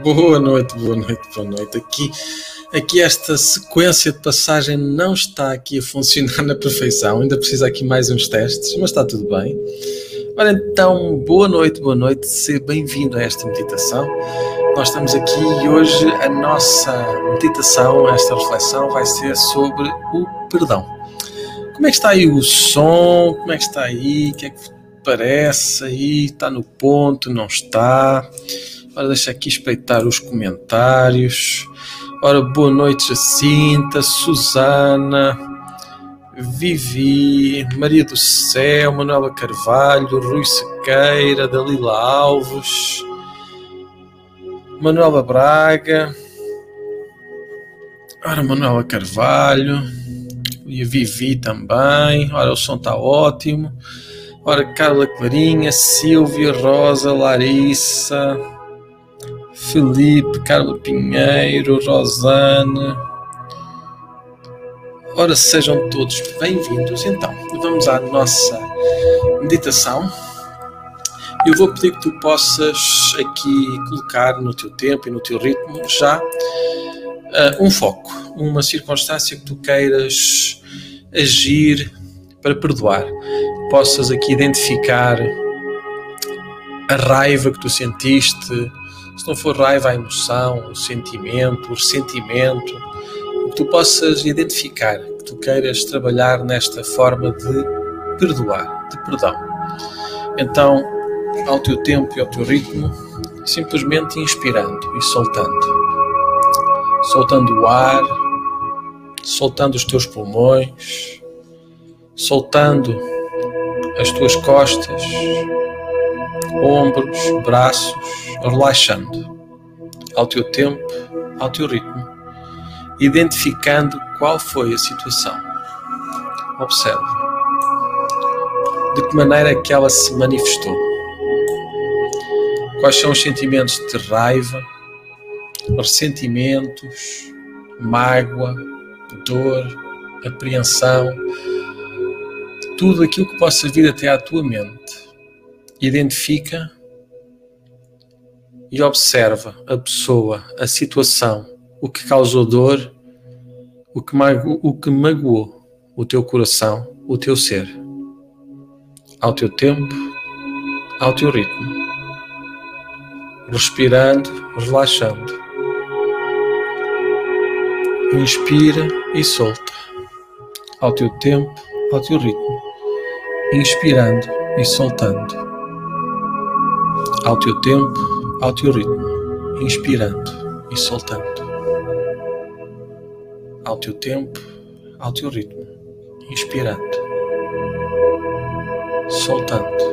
Boa noite, boa noite, boa noite. Aqui, aqui esta sequência de passagem não está aqui a funcionar na perfeição. Ainda precisa aqui mais uns testes, mas está tudo bem. Ora então, boa noite, boa noite. Seja bem-vindo a esta meditação. Nós estamos aqui e hoje a nossa meditação, esta reflexão vai ser sobre o perdão. Como é que está aí o som? Como é que está aí? O que é que parece aí? Está no ponto? Não está? Ora, deixa aqui espreitar os comentários. Ora, boa noite, Jacinta, Susana, Vivi, Maria do Céu, Manuela Carvalho, Rui Sequeira, Dalila Alves, Manuela Braga, ora, Manuela Carvalho, e Vivi também. Ora, o som está ótimo. Ora, Carla Clarinha, Silvia, Rosa, Larissa. Felipe, Carla Pinheiro, Rosane. Ora, sejam todos bem-vindos. Então, vamos à nossa meditação. Eu vou pedir que tu possas aqui colocar no teu tempo e no teu ritmo já uh, um foco, uma circunstância que tu queiras agir para perdoar. Possas aqui identificar a raiva que tu sentiste, se não for raiva, a emoção, o sentimento, o ressentimento, que tu possas identificar, que tu queiras trabalhar nesta forma de perdoar, de perdão. Então, ao teu tempo e ao teu ritmo, simplesmente inspirando e soltando. Soltando o ar, soltando os teus pulmões, soltando as tuas costas, ombros, braços, relaxando ao teu tempo, ao teu ritmo, identificando qual foi a situação. Observe de que maneira é que ela se manifestou. Quais são os sentimentos de raiva, ressentimentos, mágoa, dor, apreensão, tudo aquilo que possa vir até à tua mente identifica e observa a pessoa, a situação, o que causou dor, o que, mago, o que magoou o teu coração, o teu ser, ao teu tempo, ao teu ritmo, respirando, relaxando. Inspira e solta, ao teu tempo, ao teu ritmo, inspirando e soltando. Ao teu tempo, ao teu ritmo, inspirando e soltando. Ao teu tempo, ao teu ritmo, inspirando, soltando,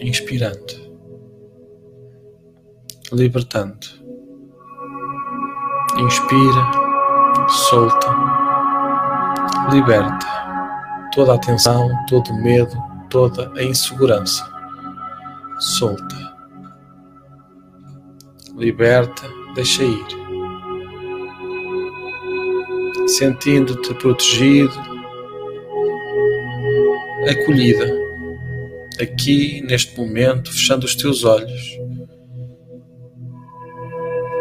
inspirando, libertando. Inspira, solta, liberta toda a tensão, todo o medo, toda a insegurança solta. Liberta, deixa ir. Sentindo-te protegido, acolhida, aqui neste momento, fechando os teus olhos,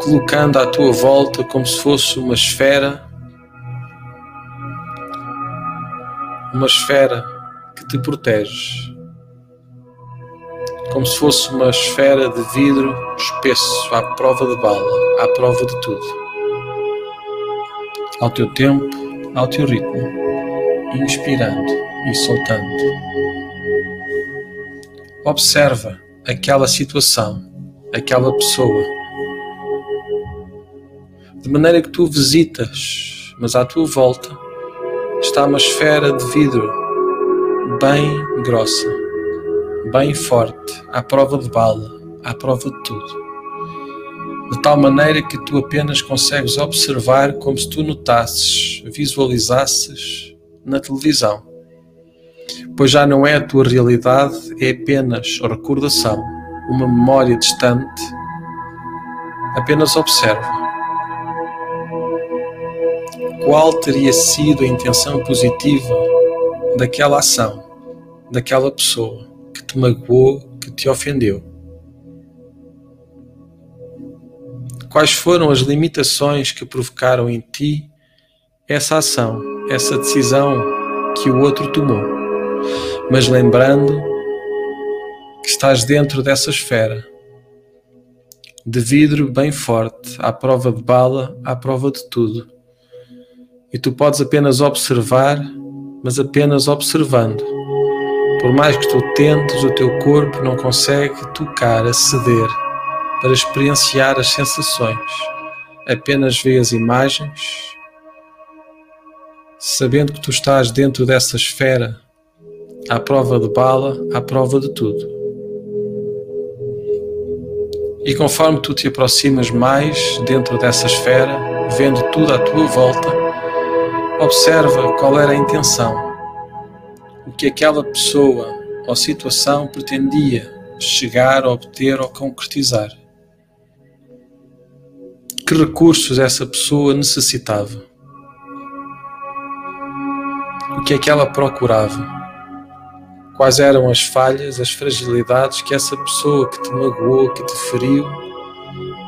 colocando à tua volta como se fosse uma esfera, uma esfera que te protege como se fosse uma esfera de vidro espesso, à prova de bala, à prova de tudo. Ao teu tempo, ao teu ritmo, inspirando e soltando. Observa aquela situação, aquela pessoa, de maneira que tu visitas, mas à tua volta está uma esfera de vidro bem grossa bem forte, à prova de bala, à prova de tudo. De tal maneira que tu apenas consegues observar como se tu notasses, visualizasses na televisão. Pois já não é a tua realidade, é apenas recordação, uma memória distante. Apenas observa. Qual teria sido a intenção positiva daquela ação, daquela pessoa? Te magoou, que te ofendeu. quais foram as limitações que provocaram em ti essa ação, essa decisão que o outro tomou. Mas lembrando que estás dentro dessa esfera de vidro bem forte, à prova de bala, à prova de tudo. E tu podes apenas observar, mas apenas observando. Por mais que tu tentes, o teu corpo não consegue tocar, aceder para experienciar as sensações. Apenas vê as imagens, sabendo que tu estás dentro dessa esfera, à prova de bala, à prova de tudo. E conforme tu te aproximas mais dentro dessa esfera, vendo tudo à tua volta, observa qual era a intenção, o que aquela pessoa ou situação pretendia chegar, obter ou concretizar. Que recursos essa pessoa necessitava? O que é que ela procurava? Quais eram as falhas, as fragilidades que essa pessoa que te magoou, que te feriu,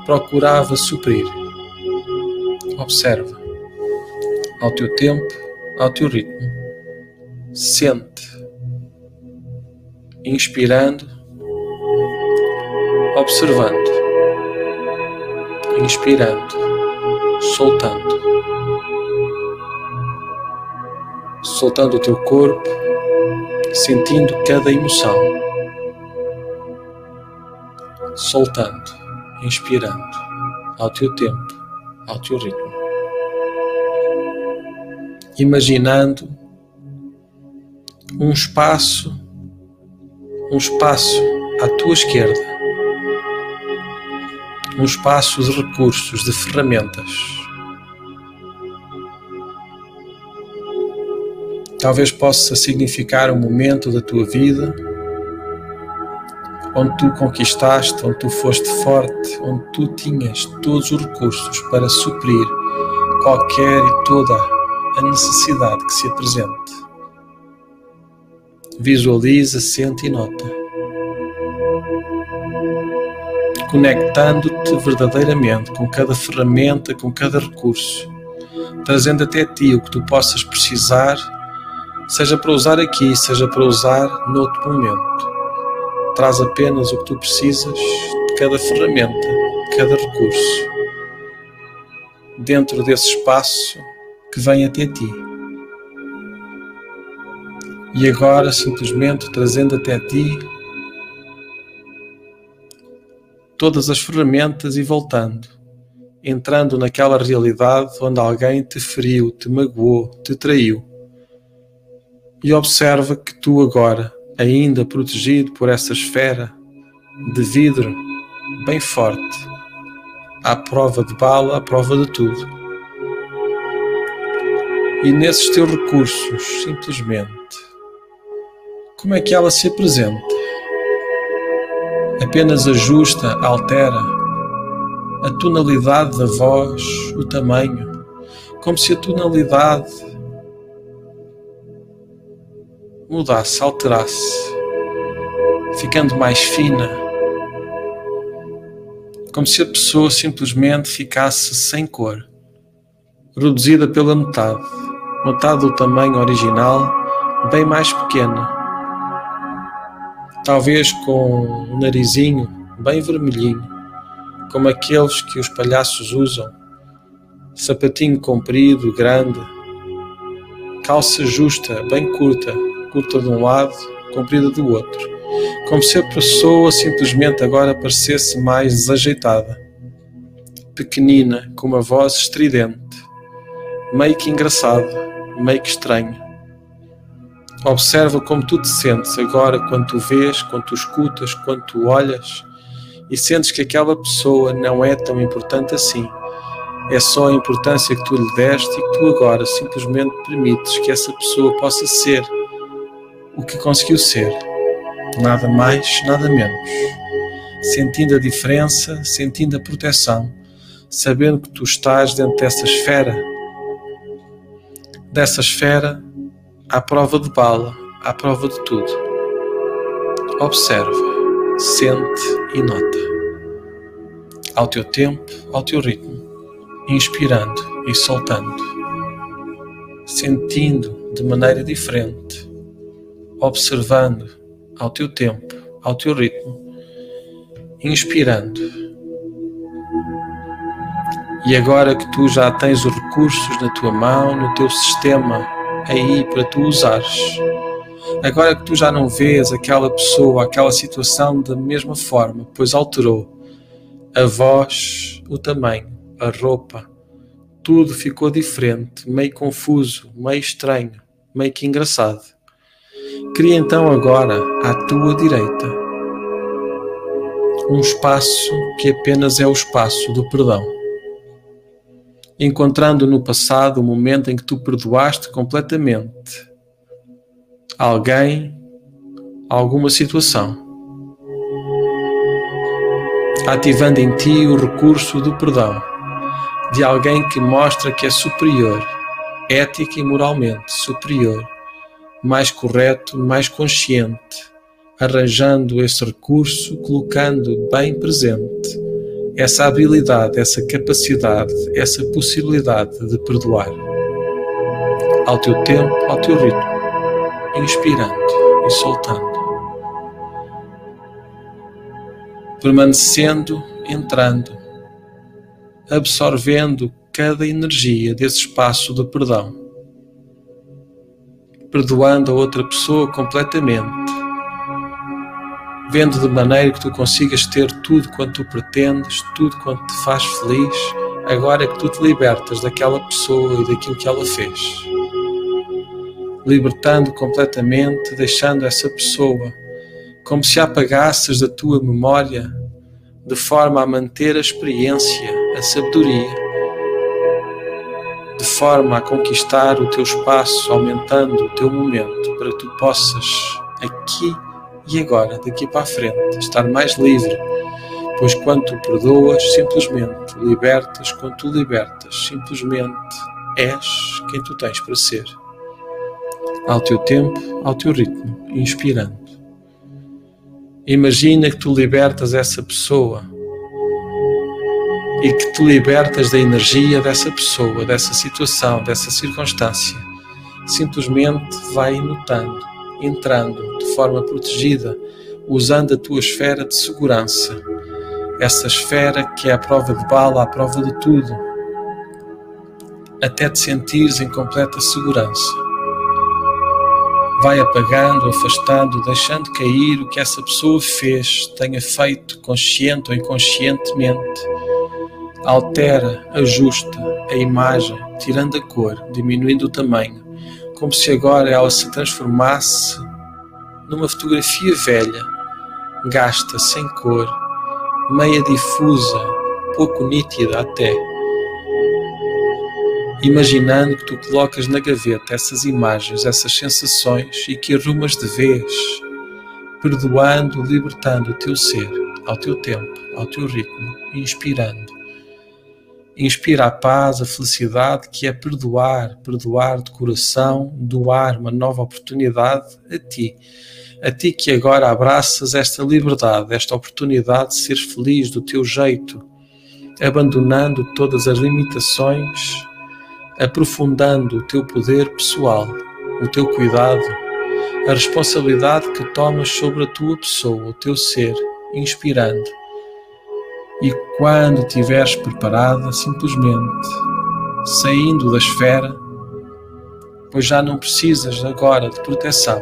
procurava suprir? Observa, ao teu tempo, ao teu ritmo. Sente, inspirando, observando, inspirando, soltando, soltando o teu corpo sentindo cada emoção, soltando, inspirando, ao teu tempo, ao teu ritmo, imaginando um espaço, um espaço à tua esquerda, um espaço de recursos, de ferramentas Talvez possa significar um momento da tua vida onde tu conquistaste, onde tu foste forte, onde tu tinhas todos os recursos para suprir qualquer e toda a necessidade que se apresente. Visualiza, sente e nota. Conectando-te verdadeiramente com cada ferramenta, com cada recurso, trazendo até ti o que tu possas precisar seja para usar aqui, seja para usar noutro momento. Traz apenas o que tu precisas de cada ferramenta, de cada recurso, dentro desse espaço que vem até ti. E agora, simplesmente trazendo até ti todas as ferramentas e voltando, entrando naquela realidade onde alguém te feriu, te magoou, te traiu e observa que tu agora, ainda protegido por essa esfera de vidro bem forte, à prova de bala, à prova de tudo. E nesses teus recursos, simplesmente, como é que ela se apresenta? Apenas ajusta, altera a tonalidade da voz, o tamanho, como se a tonalidade mudasse, alterasse, ficando mais fina, como se a pessoa simplesmente ficasse sem cor, reduzida pela metade, metade do tamanho original, bem mais pequena, talvez com um narizinho bem vermelhinho, como aqueles que os palhaços usam, sapatinho comprido, grande, calça justa, bem curta, curta de um lado, comprida do outro, como se a pessoa simplesmente agora parecesse mais desajeitada, pequenina, com uma voz estridente, meio que engraçada, meio que estranha. Observa como tu te sentes agora quando tu vês, quando tu escutas, quando tu olhas e sentes que aquela pessoa não é tão importante assim. É só a importância que tu lhe deste e que tu agora simplesmente permites que essa pessoa possa ser o que conseguiu ser, nada mais, nada menos. Sentindo a diferença, sentindo a proteção, sabendo que tu estás dentro dessa esfera, dessa esfera à prova de bala, à prova de tudo. Observa, sente e nota. ao teu tempo, ao teu ritmo, inspirando e soltando, sentindo de maneira diferente, observando ao teu tempo, ao teu ritmo, inspirando. E agora que tu já tens os recursos na tua mão, no teu sistema aí para tu usares, agora que tu já não vês aquela pessoa, aquela situação da mesma forma, pois alterou a voz, o tamanho, a roupa, tudo ficou diferente, meio confuso, meio estranho, meio que engraçado. Cria então agora à tua direita um espaço que apenas é o espaço do perdão. Encontrando no passado o momento em que tu perdoaste completamente alguém, alguma situação ativando em ti o recurso do perdão de alguém que mostra que é superior, ética e moralmente superior, mais correto, mais consciente, arranjando esse recurso, colocando bem presente essa habilidade, essa capacidade, essa possibilidade de perdoar. Ao teu tempo, ao teu ritmo, inspirando e soltando. permanecendo, entrando, absorvendo cada energia desse espaço de perdão, perdoando a outra pessoa completamente, vendo de maneira que tu consigas ter tudo quanto tu pretendes, tudo quanto te faz feliz, agora que tu te libertas daquela pessoa e daquilo que ela fez. Libertando completamente, deixando essa pessoa como se apagasses da tua memória, de forma a manter a experiência, a sabedoria, de forma a conquistar o teu espaço, aumentando o teu momento, para que tu possas, aqui e agora, daqui para a frente, estar mais livre. Pois quando tu perdoas, simplesmente libertas, quando tu libertas, simplesmente és quem tu tens para ser. Ao teu tempo, ao teu ritmo, inspirando. Imagina que tu libertas essa pessoa e que te libertas da energia dessa pessoa, dessa situação, dessa circunstância. Simplesmente vai notando, entrando de forma protegida, usando a tua esfera de segurança. Essa esfera que é a prova de bala, a prova de tudo, até te sentires em completa segurança vai apagando, afastando, deixando cair o que essa pessoa fez, tenha feito consciente ou inconscientemente. Altera, ajusta a imagem, tirando a cor, diminuindo o tamanho, como se agora ela se transformasse numa fotografia velha, gasta, sem cor, meia difusa, pouco nítida até imaginando que tu colocas na gaveta essas imagens, essas sensações e que arrumas de vez, perdoando, libertando o teu ser, ao teu tempo, ao teu ritmo, inspirando. Inspira a paz, a felicidade que é perdoar, perdoar de coração, doar uma nova oportunidade a ti. A ti que agora abraças esta liberdade, esta oportunidade de seres feliz do teu jeito, abandonando todas as limitações aprofundando o teu poder pessoal, o teu cuidado, a responsabilidade que tomas sobre a tua pessoa, o teu ser, inspirando. E quando estiveres preparada, simplesmente saindo da esfera, pois já não precisas agora de proteção,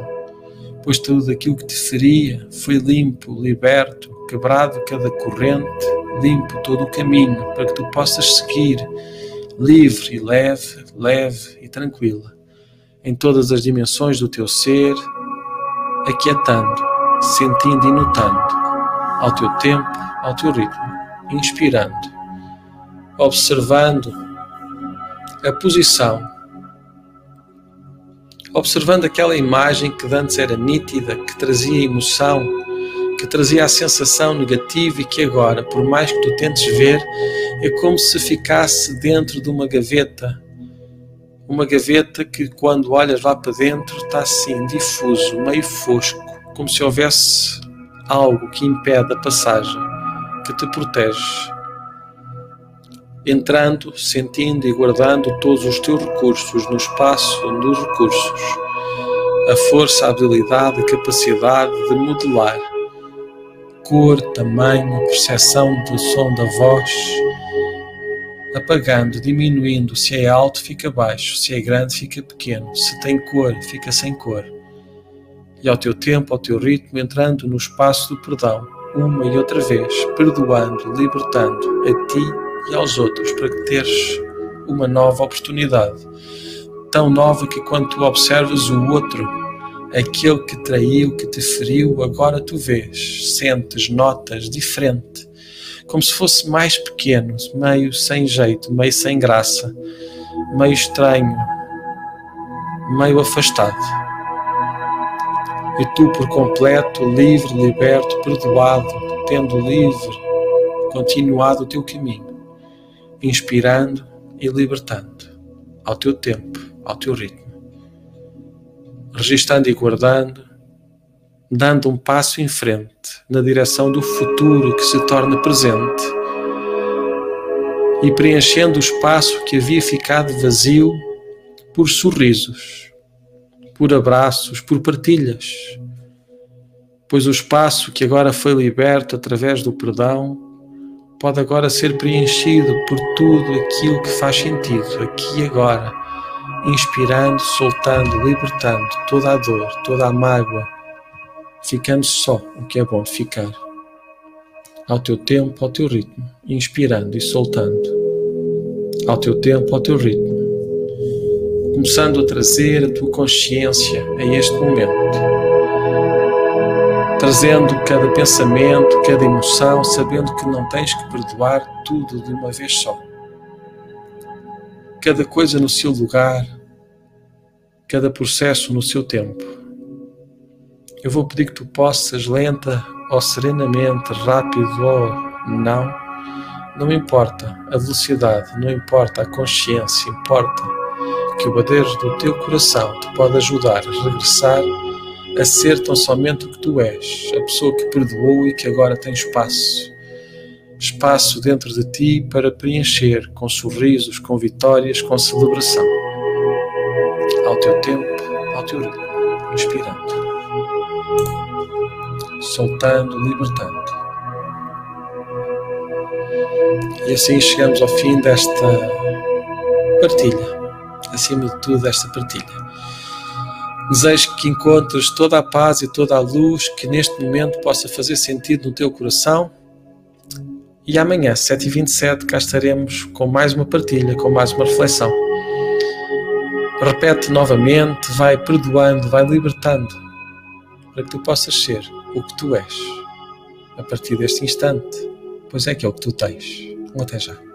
pois tudo aquilo que te feria foi limpo, liberto, quebrado cada corrente, limpo todo o caminho para que tu possas seguir livre e leve, leve e tranquila, em todas as dimensões do teu ser, aquietando, sentindo e notando, ao teu tempo, ao teu ritmo, inspirando, observando a posição, observando aquela imagem que antes era nítida, que trazia emoção, que trazia a sensação negativa e que agora, por mais que tu tentes ver, é como se ficasse dentro de uma gaveta. Uma gaveta que, quando olhas lá para dentro, está assim, difuso, meio fosco, como se houvesse algo que impede a passagem, que te protege. entrando, sentindo e guardando todos os teus recursos no espaço dos recursos, a força, a habilidade, a capacidade de modelar cor, tamanho, percepção do som da voz, apagando, diminuindo. Se é alto, fica baixo. Se é grande, fica pequeno. Se tem cor, fica sem cor. E ao teu tempo, ao teu ritmo, entrando no espaço do perdão, uma e outra vez, perdoando, libertando a ti e aos outros, para que teres uma nova oportunidade. Tão nova que quando tu observas o outro, aquele que traiu, que te feriu, agora tu vês, sentes, notas diferente como se fosse mais pequeno, meio sem jeito, meio sem graça, meio estranho, meio afastado. E tu, por completo, livre, liberto, perdoado, tendo livre, continuado o teu caminho, inspirando e libertando, ao teu tempo, ao teu ritmo, registrando e guardando, dando um passo em frente na direção do futuro que se torna presente e preenchendo o espaço que havia ficado vazio por sorrisos, por abraços, por partilhas. Pois o espaço que agora foi liberto através do perdão pode agora ser preenchido por tudo aquilo que faz sentido aqui e agora, inspirando, soltando, libertando toda a dor, toda a mágoa ficando só o que é bom ficar, ao teu tempo, ao teu ritmo, inspirando e soltando, ao teu tempo, ao teu ritmo, começando a trazer a tua consciência a este momento, trazendo cada pensamento, cada emoção, sabendo que não tens que perdoar tudo de uma vez só. Cada coisa no seu lugar, cada processo no seu tempo eu vou pedir que tu possas, lenta ou serenamente, rápido ou não, não importa a velocidade, não importa a consciência, importa que o bater do teu coração te pode ajudar a regressar a ser tão somente o que tu és, a pessoa que perdoou e que agora tem espaço. Espaço dentro de ti para preencher com sorrisos, com vitórias, com celebração. Ao teu tempo, ao teu ritmo, inspirando soltando, libertando. E assim chegamos ao fim desta partilha, acima de tudo, desta partilha. Desejo que encontres toda a paz e toda a luz que neste momento possa fazer sentido no teu coração. E amanhã, 7h27, cá estaremos com mais uma partilha, com mais uma reflexão. Repete novamente, vai perdoando, vai libertando, para que tu possas ser o que tu és a partir deste instante, pois é que é o que tu tens. Até já.